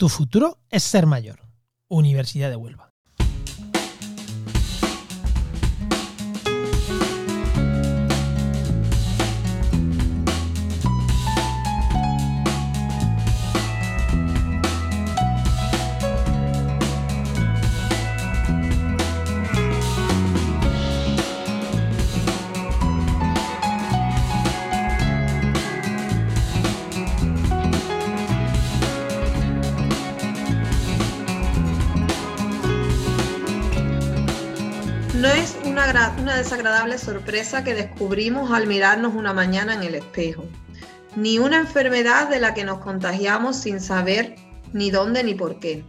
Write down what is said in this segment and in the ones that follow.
Tu futuro es ser mayor. Universidad de Huelva. Desagradable sorpresa que descubrimos al mirarnos una mañana en el espejo, ni una enfermedad de la que nos contagiamos sin saber ni dónde ni por qué,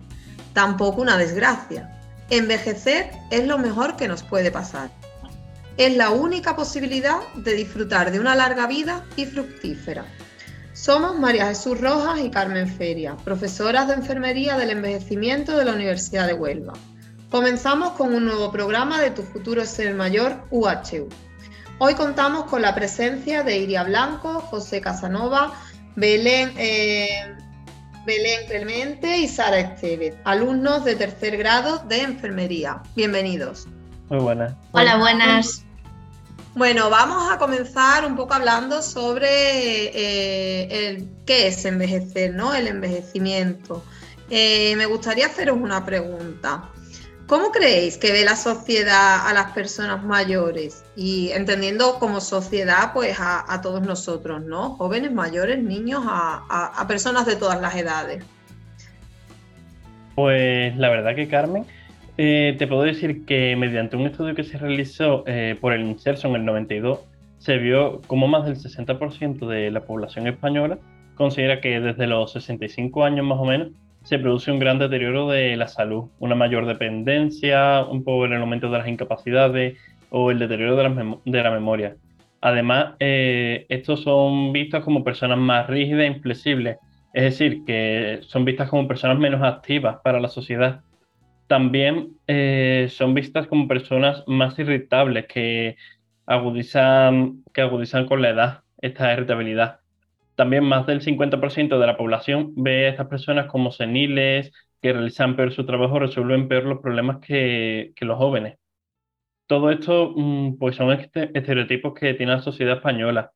tampoco una desgracia. Envejecer es lo mejor que nos puede pasar. Es la única posibilidad de disfrutar de una larga vida y fructífera. Somos María Jesús Rojas y Carmen Feria, profesoras de enfermería del envejecimiento de la Universidad de Huelva. Comenzamos con un nuevo programa de Tu futuro es el mayor UHU. Hoy contamos con la presencia de Iria Blanco, José Casanova, Belén, eh, Belén Clemente y Sara Estevez, alumnos de tercer grado de enfermería. Bienvenidos. Muy buenas. Hola, buenas. Bueno, vamos a comenzar un poco hablando sobre eh, el, qué es envejecer, ¿no? El envejecimiento. Eh, me gustaría haceros una pregunta. ¿Cómo creéis que ve la sociedad a las personas mayores? Y entendiendo como sociedad, pues a, todos nosotros, ¿no? Jóvenes, mayores, niños, a, personas de todas las edades. Pues la verdad que Carmen, eh, te puedo decir que mediante un estudio que se realizó eh, por el INSERSO en el 92, se vio como más del 60% de la población española considera que desde los 65 años más o menos se produce un gran deterioro de la salud, una mayor dependencia, un poco el aumento de las incapacidades o el deterioro de la, memoria. Además, eh, estos son vistos como personas más rígidas e inflexibles, es decir, que son vistas como personas menos activas para la sociedad. También eh, son vistas como personas más irritables que agudizan, que agudizan con la edad esta irritabilidad también más del 50% de la población ve a estas personas como seniles, que realizan peor su trabajo, resuelven peor los problemas que, los jóvenes. Todo esto mm, pues son este, estereotipos que tiene la sociedad española.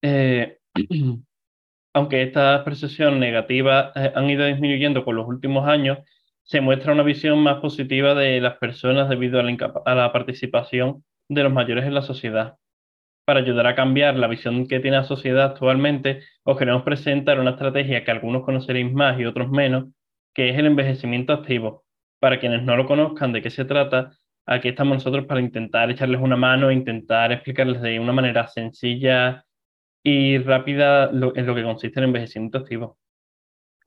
Eh, aunque estas percepciones negativas eh, han ido disminuyendo con los últimos años, se muestra una visión más positiva de las personas debido a la participación de los mayores en la sociedad para ayudar a cambiar la visión que tiene la sociedad actualmente, os queremos presentar una estrategia que algunos conoceréis más y otros menos, que es el envejecimiento activo. Para quienes no lo conozcan de qué se trata, aquí estamos nosotros para intentar echarles una mano, intentar explicarles de una manera sencilla y rápida en lo que consiste el envejecimiento activo.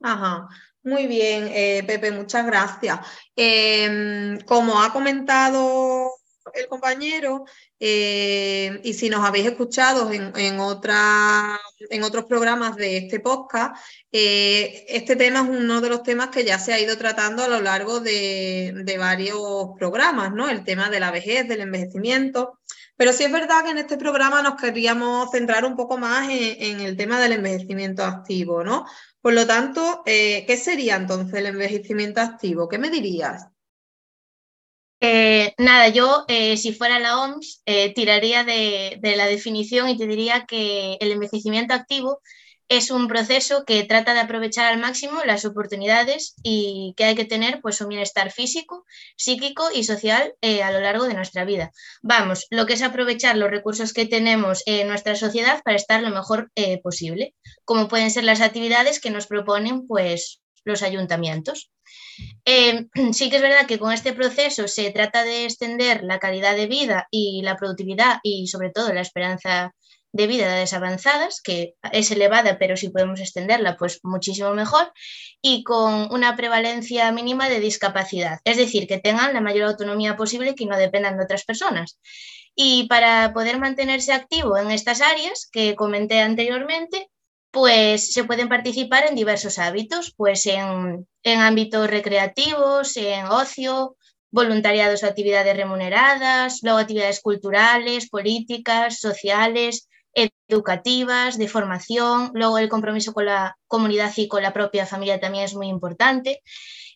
Ajá, muy bien, eh, Pepe, muchas gracias. Em, como ha comentado el compañero, eh, y si nos habéis escuchado en, en, en otros programas de este podcast, eh, este tema es uno de los temas que ya se ha ido tratando a lo largo de, varios programas, ¿no? El tema de la vejez, del envejecimiento. Pero sí es verdad que en este programa nos queríamos centrar un poco más en, el tema del envejecimiento activo, ¿no? Por lo tanto, eh, ¿qué sería entonces el envejecimiento activo? ¿Qué me dirías? Eh, nada, yo eh, si fuera la OMS eh, tiraría de, la definición y te diría que el envejecimiento activo es un proceso que trata de aprovechar al máximo las oportunidades y que hay que tener pues un bienestar físico, psíquico y social a lo largo de nuestra vida. Vamos, lo que es aprovechar los recursos que tenemos en nuestra sociedad para estar lo mejor posible, como pueden ser las actividades que nos proponen pues los ayuntamientos. Eh, sí que es verdad que con este proceso se trata de extender la calidad de vida y la productividad y sobre todo la esperanza de vida de edades avanzadas, que es elevada, pero si podemos extenderla, pues muchísimo mejor, y con una prevalencia mínima de discapacidad, es decir, que tengan la mayor autonomía posible y que no dependan de otras personas. Y para poder mantenerse activo en estas áreas que comenté anteriormente, pues se pueden participar en diversos hábitos, pues en, ámbitos recreativos, en ocio, voluntariados o actividades remuneradas, luego actividades culturales, políticas, sociales, educativas, de formación, luego el compromiso con la comunidad y con la propia familia también es muy importante.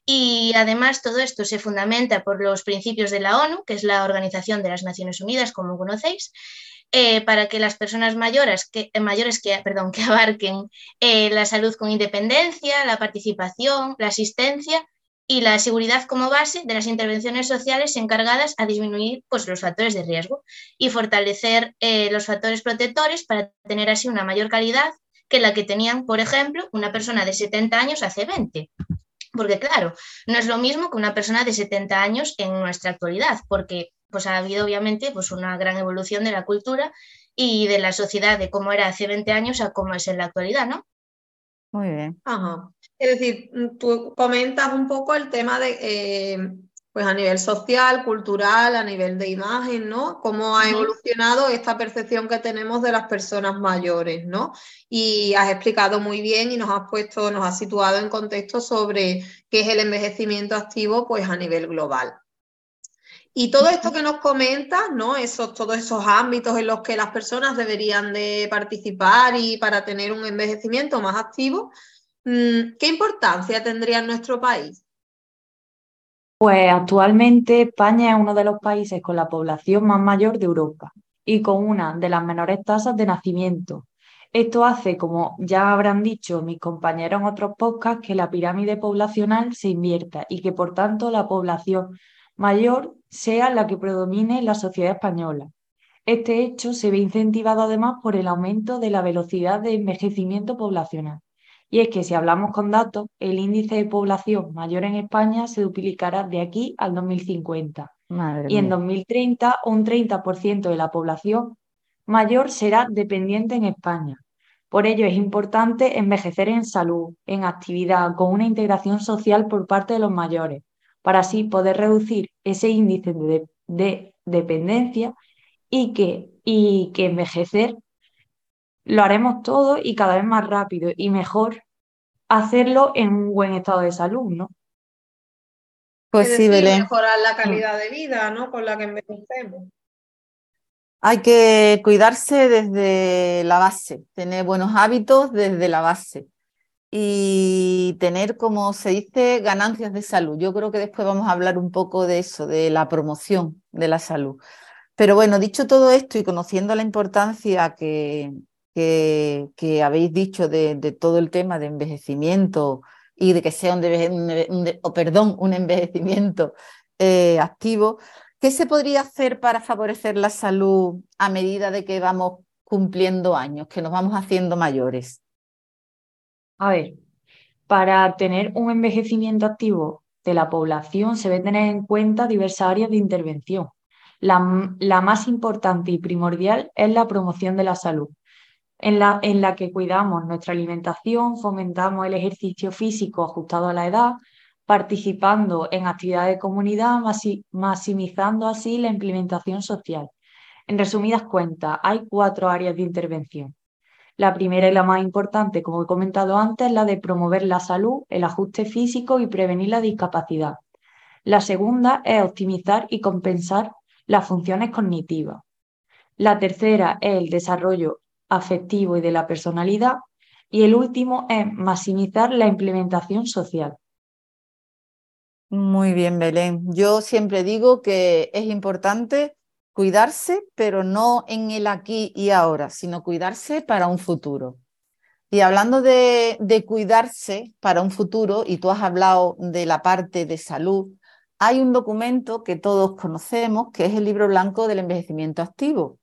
Y además todo esto se fundamenta por los principios de la ONU, que es la Organización de las Naciones Unidas, como conocéis, eh, para que las personas mayores que, mayores que, perdón, que abarquen eh, la salud con independencia, la participación, la asistencia y la seguridad como base de las intervenciones sociales encargadas a disminuir pues, los factores de riesgo y fortalecer eh, los factores protectores para tener así una mayor calidad que la que tenían, por ejemplo, una persona de 70 años hace 20. Porque claro, no es lo mismo que una persona de 70 años en nuestra actualidad, porque pues ha habido obviamente pues una gran evolución de la cultura y de la sociedad de cómo era hace 20 años a cómo es en la actualidad, ¿no? Muy bien. Ajá. Es decir, mm, tú comentas un poco el tema de, eh, pues a nivel social, cultural, a nivel de imagen, ¿no? Cómo ha evolucionado esta percepción que tenemos de las personas mayores, ¿no? Y has explicado muy bien y nos has puesto, nos has situado en contexto sobre qué es el envejecimiento activo, pues a nivel global. Y todo esto que nos comentas, ¿no? Esos, todos esos ámbitos en los que las personas deberían de participar y para tener un envejecimiento más activo, Mm, ¿Qué importancia tendría en nuestro país? Pues actualmente España es uno de los países con la población más mayor de Europa y con una de las menores tasas de nacimiento. Esto hace, como ya habrán dicho mis compañeros en otros podcasts, que la pirámide poblacional se invierta y que por tanto la población mayor sea la que predomine en la sociedad española. Este hecho se ve incentivado además por el aumento de la velocidad de envejecimiento poblacional. Y es que si hablamos con datos, el índice de población mayor en España se duplicará de aquí al 2050. y en 2030, un 30% de la población mayor será dependiente en España. Por ello es importante envejecer en salud, en actividad, con una integración social por parte de los mayores, para así poder reducir ese índice de, dependencia y que, y que envejecer lo haremos todo y cada vez más rápido y mejor hacerlo en un buen estado de salud, ¿no? Pues sí, Belén. Mejorar la calidad de vida, ¿no? Con la que envejecemos. Hay que cuidarse desde la base, tener buenos hábitos desde la base y tener, como se dice, ganancias de salud. Yo creo que después vamos a hablar un poco de eso, de la promoción de la salud. Pero bueno, dicho todo esto y conociendo la importancia que, que, habéis dicho de, todo el tema de envejecimiento y de que sea un, perdón, un envejecimiento eh, activo, ¿qué se podría hacer para favorecer la salud a medida de que vamos cumpliendo años, que nos vamos haciendo mayores? A ver, para tener un envejecimiento activo de la población se debe tener en cuenta diversas áreas de intervención. La, la, más importante y primordial es la promoción de la salud, en la, en la que cuidamos nuestra alimentación, fomentamos el ejercicio físico ajustado a la edad, participando en actividades de comunidad, maximizando así la implementación social. En resumidas cuentas, hay cuatro áreas de intervención. La primera y la más importante, como he comentado antes, es la de promover la salud, el ajuste físico y prevenir la discapacidad. La segunda es optimizar y compensar las funciones cognitivas. La tercera es el desarrollo afectivo y de la personalidad. Y el último es maximizar la implementación social. Muy bien, Belén. Yo siempre digo que es importante cuidarse, pero no en el aquí y ahora, sino cuidarse para un futuro. Y hablando de, cuidarse para un futuro, y tú has hablado de la parte de salud, hay un documento que todos conocemos, que es el libro blanco del envejecimiento activo.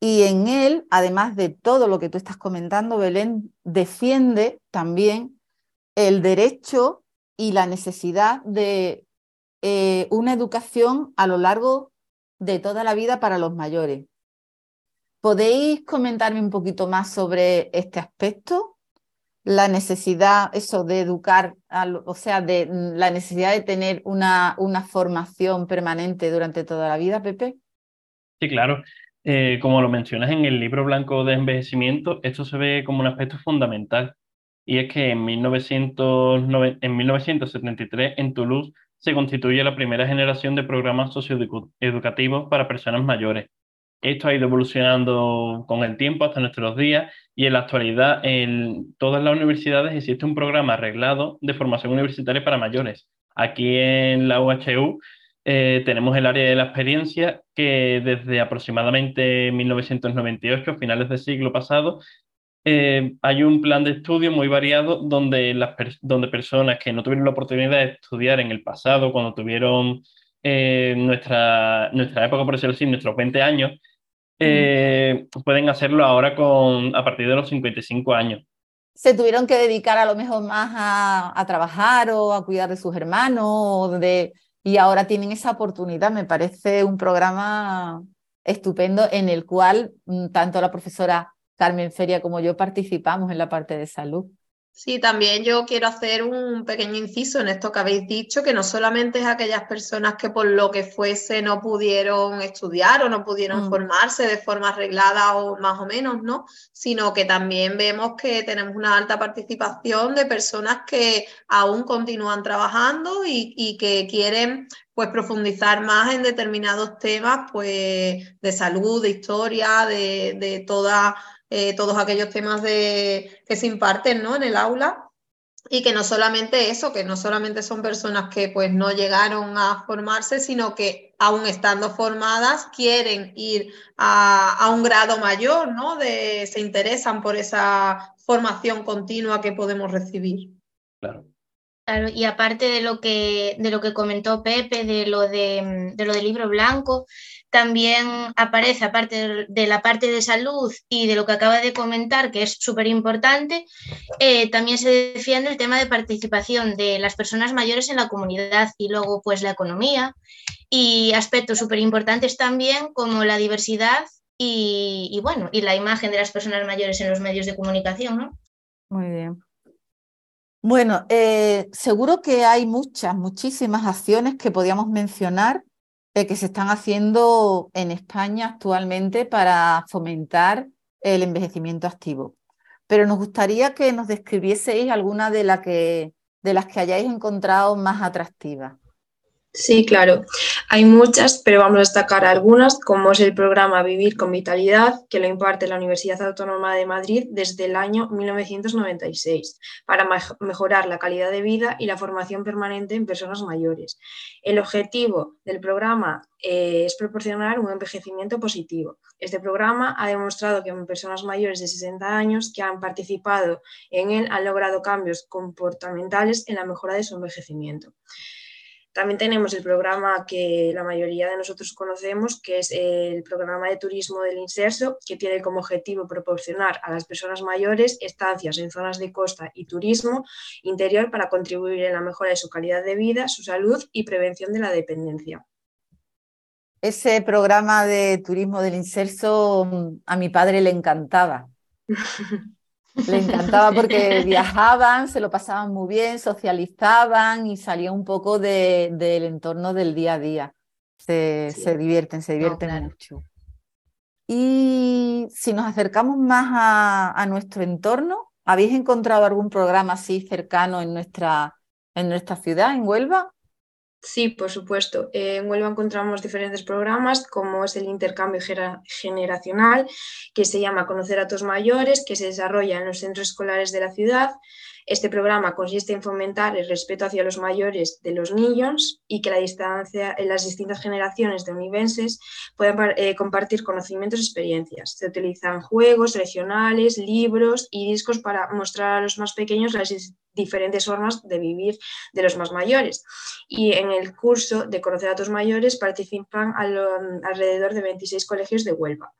Y en él, además de todo lo que tú estás comentando, Belén defiende también el derecho y la necesidad de eh, una educación a lo largo de toda la vida para los mayores. ¿Podéis comentarme un poquito más sobre este aspecto? La necesidad, eso de educar, o sea, de la necesidad de tener una, una formación permanente durante toda la vida, Pepe. Sí, claro. Eh, como lo mencionas en el libro blanco de envejecimiento, esto se ve como un aspecto fundamental. Y es que en, 1909, en 1973 en Toulouse se constituye la primera generación de programas socioeducativos para personas mayores. esto ha ido evolucionando con el tiempo hasta nuestros días y en la actualidad en todas las universidades existe un programa arreglado de formación universitaria para mayores. Aquí en la UHU eh, tenemos el área de la experiencia que desde aproximadamente 1998, finales del siglo pasado, eh, hay un plan de estudio muy variado donde, las donde personas que no tuvieron la oportunidad de estudiar en el pasado, cuando tuvieron eh, nuestra, nuestra época, por decirlo así, nuestros 20 años, eh, pueden hacerlo ahora con, a partir de los 55 años. Se tuvieron que dedicar a lo mejor más a, a trabajar o a cuidar de sus hermanos de, y ahora tienen esa oportunidad. Me parece un programa estupendo en el cual mm, tanto la profesora Carmen Feria como yo participamos en la parte de salud. Sí, también yo quiero hacer un pequeño inciso en esto que habéis dicho, que no solamente es aquellas personas que por lo que fuese no pudieron estudiar o no pudieron mm. formarse de forma arreglada o más o menos, ¿no? Sino que también vemos que tenemos una alta participación de personas que aún continúan trabajando y, que quieren pues profundizar más en determinados temas pues de salud, de historia, de, de toda eh, todos aquellos temas de, que se imparten ¿no? en el aula y que no solamente eso, que no solamente son personas que pues no llegaron a formarse, sino que aún estando formadas quieren ir a, a un grado mayor, ¿no? De, se interesan por esa formación continua que podemos recibir. Claro. Claro, y aparte de lo que, de lo que comentó Pepe, de lo, de, de lo del libro blanco, también aparece, aparte de la parte de salud y de lo que acaba de comentar, que es súper importante, eh, también se defiende el tema de participación de las personas mayores en la comunidad y luego pues la economía y aspectos súper importantes también como la diversidad y, bueno, y la imagen de las personas mayores en los medios de comunicación, ¿no? Muy bien. Bueno, eh, seguro que hay muchas, muchísimas acciones que podíamos mencionar que se están haciendo en España actualmente para fomentar el envejecimiento activo. Pero nos gustaría que nos describieseis alguna de, de las que hayáis encontrado más atractivas. Sí, claro. Hay muchas, pero vamos a destacar algunas, como es el programa Vivir con Vitalidad, que lo imparte la Universidad Autónoma de Madrid desde el año 1996, para mejorar la calidad de vida y la formación permanente en personas mayores. El objetivo del programa eh, es proporcionar un envejecimiento positivo. Este programa ha demostrado que en personas mayores de 60 años que han participado en él han logrado cambios comportamentales en la mejora de su envejecimiento. También tenemos el programa que la mayoría de nosotros conocemos, que es el programa de turismo del Inserso, que tiene como objetivo proporcionar a las personas mayores estancias en zonas de costa y turismo interior para contribuir en la mejora de su calidad de vida, su salud y prevención de la dependencia. Ese programa de turismo del Inserso a mi padre le encantaba. Le encantaba porque viajaban, se lo pasaban muy bien, socializaban y salía un poco del entorno del día a día. Se, divierten, se divierten mucho. Y si nos acercamos más a, nuestro entorno, ¿habéis encontrado algún programa así cercano en nuestra, en nuestra ciudad, en Huelva? Sí, por supuesto. Eh, en Huelva encontramos diferentes programas, como es el intercambio generacional, que se llama Conocer a tus mayores, que se desarrolla en los centros escolares de la ciudad. Este programa consiste en fomentar el respeto hacia los mayores de los niños y que la distancia, en las distintas generaciones de univenses puedan eh, compartir conocimientos y experiencias. Se utilizan juegos regionales, libros y discos para mostrar a los más pequeños las diferentes formas de vivir de los más mayores. Y en el curso de Conocer a tus mayores participan alrededor de 26 colegios de Huelva.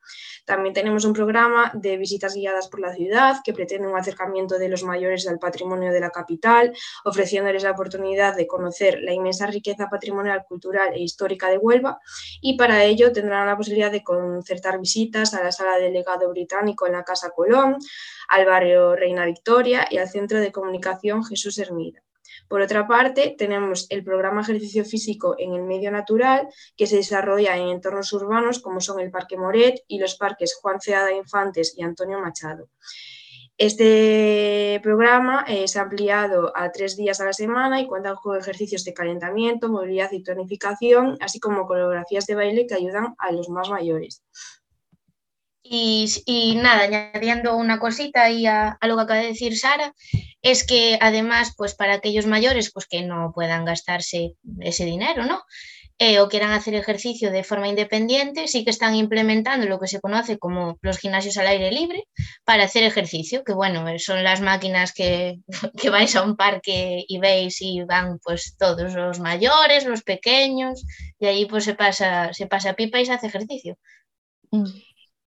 También tenemos un programa de visitas guiadas por la ciudad que pretende un acercamiento de los mayores al patrimonio de la capital, ofreciéndoles la oportunidad de conocer la inmensa riqueza patrimonial, cultural e histórica de Huelva y para ello tendrán la posibilidad de concertar visitas a la sala del legado británico en la Casa Colón, al barrio Reina Victoria y al Centro de Comunicación Jesús Hermida. Por otra parte, tenemos el programa Ejercicio Físico en el Medio Natural, que se desarrolla en entornos urbanos como son el Parque Moret y los parques Juan Ceada Infantes y Antonio Machado. Este programa es ampliado a tres días a la semana y cuenta con ejercicios de calentamiento, movilidad y tonificación, así como coreografías de baile que ayudan a los más mayores. Y, nada, añadiendo una cosita ahí a, lo que acaba de decir Sara, es que además, pues para aquellos mayores pues que no puedan gastarse ese dinero, ¿no? Eh, o quieran hacer ejercicio de forma independiente, sí que están implementando lo que se conoce como los gimnasios al aire libre para hacer ejercicio, que bueno, son las máquinas que, que vais a un parque y veis y van pues todos los mayores, los pequeños, y ahí pues se pasa, se pasa pipa y se hace ejercicio. Mm.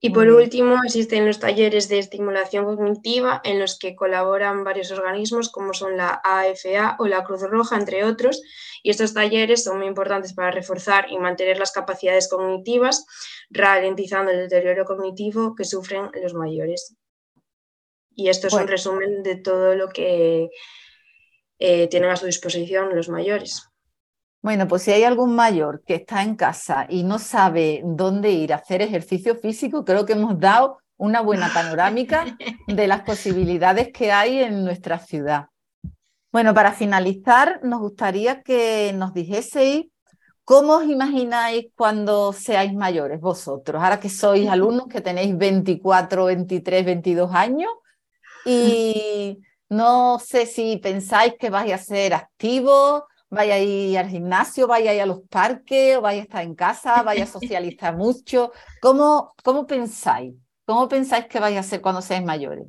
Y por último, existen los talleres de estimulación cognitiva en los que colaboran varios organismos como son la AFA o la Cruz Roja, entre otros. Y estos talleres son muy importantes para reforzar y mantener las capacidades cognitivas, ralentizando el deterioro cognitivo que sufren los mayores. Y esto es un resumen de todo lo que eh, tienen a su disposición los mayores. Bueno, pues si hay algún mayor que está en casa y no sabe dónde ir a hacer ejercicio físico, creo que hemos dado una buena panorámica de las posibilidades que hay en nuestra ciudad. Bueno, para finalizar, nos gustaría que nos dijeseis cómo os imagináis cuando seáis mayores vosotros, ahora que sois alumnos que tenéis 24, 23, 22 años y no sé si pensáis que vais a ser activos, vaya a ir al gimnasio, vaya a ir a los parques, vaya a estar en casa, vaya a socializar mucho. ¿Cómo, cómo pensáis? ¿Cómo pensáis que vais a hacer cuando seáis mayores?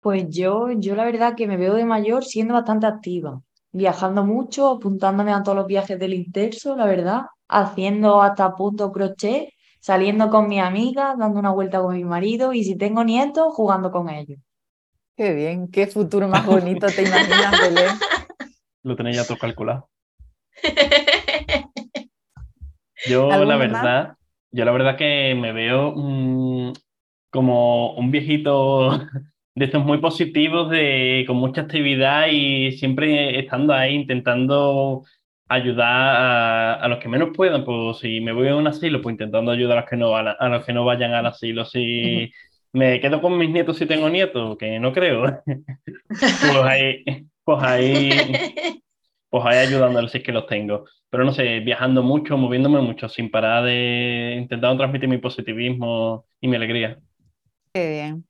Pues yo, yo la verdad que me veo de mayor siendo bastante activa, viajando mucho, apuntándome a todos los viajes del Interso, la verdad, haciendo hasta punto crochet, saliendo con mi amiga, dando una vuelta con mi marido y si tengo nietos, jugando con ellos. Qué bien, qué futuro más bonito te imaginas, Belén. Lo tenéis ya todo calculado. Yo la verdad, yo la verdad que me veo mm, como un viejito de estos muy positivos, de, con mucha actividad y siempre estando ahí intentando ayudar a, los que menos puedan. Pues si me voy a un asilo, pues intentando ayudar a los que no, a, los que no vayan al asilo. Si me quedo con mis nietos si tengo nietos, que no creo, pues ahí, pues ahí, pues ahí ayudándoles si es que los tengo. Pero no sé, viajando mucho, moviéndome mucho, sin parar de intentando transmitir mi positivismo y mi alegría. Qué bien.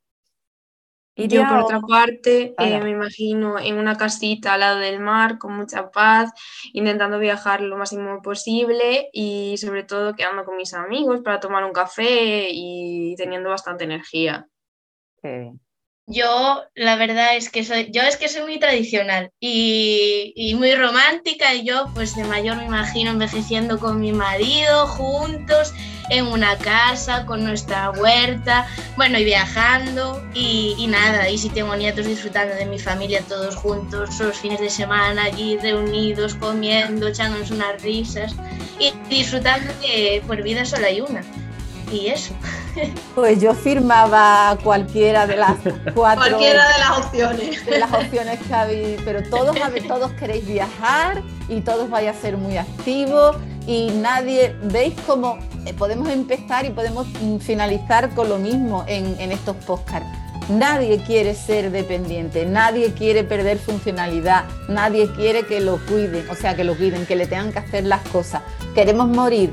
Y yo, por otra parte, eh, me imagino en una casita al lado del mar, con mucha paz, intentando viajar lo máximo posible y sobre todo quedando con mis amigos para tomar un café y teniendo bastante energía. Qué bien. Yo, la verdad es que soy, yo es que soy muy tradicional y, muy romántica y yo, pues de mayor me imagino envejeciendo con mi marido juntos en una casa con nuestra huerta, bueno, y viajando y, y, nada, y si tengo nietos disfrutando de mi familia todos juntos, los fines de semana allí reunidos, comiendo, echándonos unas risas y disfrutando que por vida solo hay una y eso. Pues yo firmaba cualquiera de las cuatro. Cualquiera de las opciones. De las opciones que habéis, pero todos, todos queréis viajar y todos vais a ser muy activos y nadie, veis cómo eh, podemos empezar y podemos mm, finalizar con lo mismo en, en estos podcasts. Nadie quiere ser dependiente, nadie quiere perder funcionalidad, nadie quiere que lo cuiden, o sea, que lo cuiden, que le tengan que hacer las cosas. Queremos morir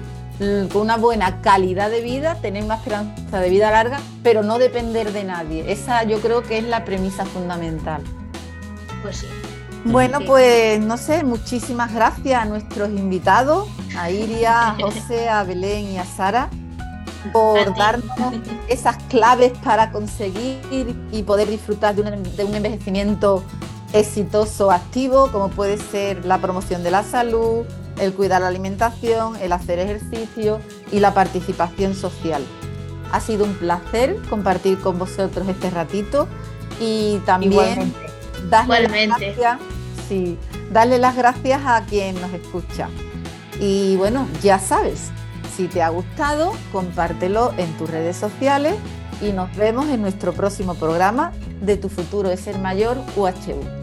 con una buena calidad de vida, tener más esperanza de vida larga, pero no depender de nadie. Esa yo creo que es la premisa fundamental. Pues sí. Bueno, pues no sé, muchísimas gracias a nuestros invitados, a Iria, a José, a Belén y a Sara, por darnos esas claves para conseguir y poder disfrutar de un, de un envejecimiento exitoso, activo, como puede ser la promoción de la salud, el cuidar la alimentación, el hacer ejercicio y la participación social. Ha sido un placer compartir con vosotros este ratito y también darle las gracias, sí, darle las gracias a quien nos escucha. Y bueno, ya sabes, si te ha gustado, compártelo en tus redes sociales y nos vemos en nuestro próximo programa de Tu futuro es ser mayor UHU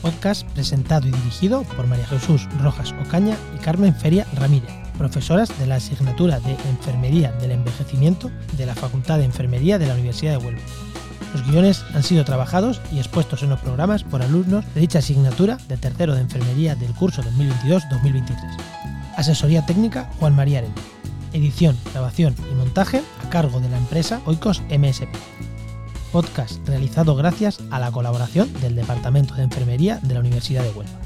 podcast presentado y dirigido por María Jesús Rojas Ocaña y Carmen Feria Ramírez, profesoras de la asignatura de Enfermería del Envejecimiento de la Facultad de Enfermería de la Universidad de Huelva. Los guiones han sido trabajados y expuestos en los programas por alumnos de dicha asignatura de tercero de Enfermería del curso 2022-2023. Asesoría técnica Juan María Arena. Edición, grabación y montaje a cargo de la empresa Oikos MSP. Podcast realizado gracias a la colaboración del Departamento de Enfermería de la Universidad de Huelva.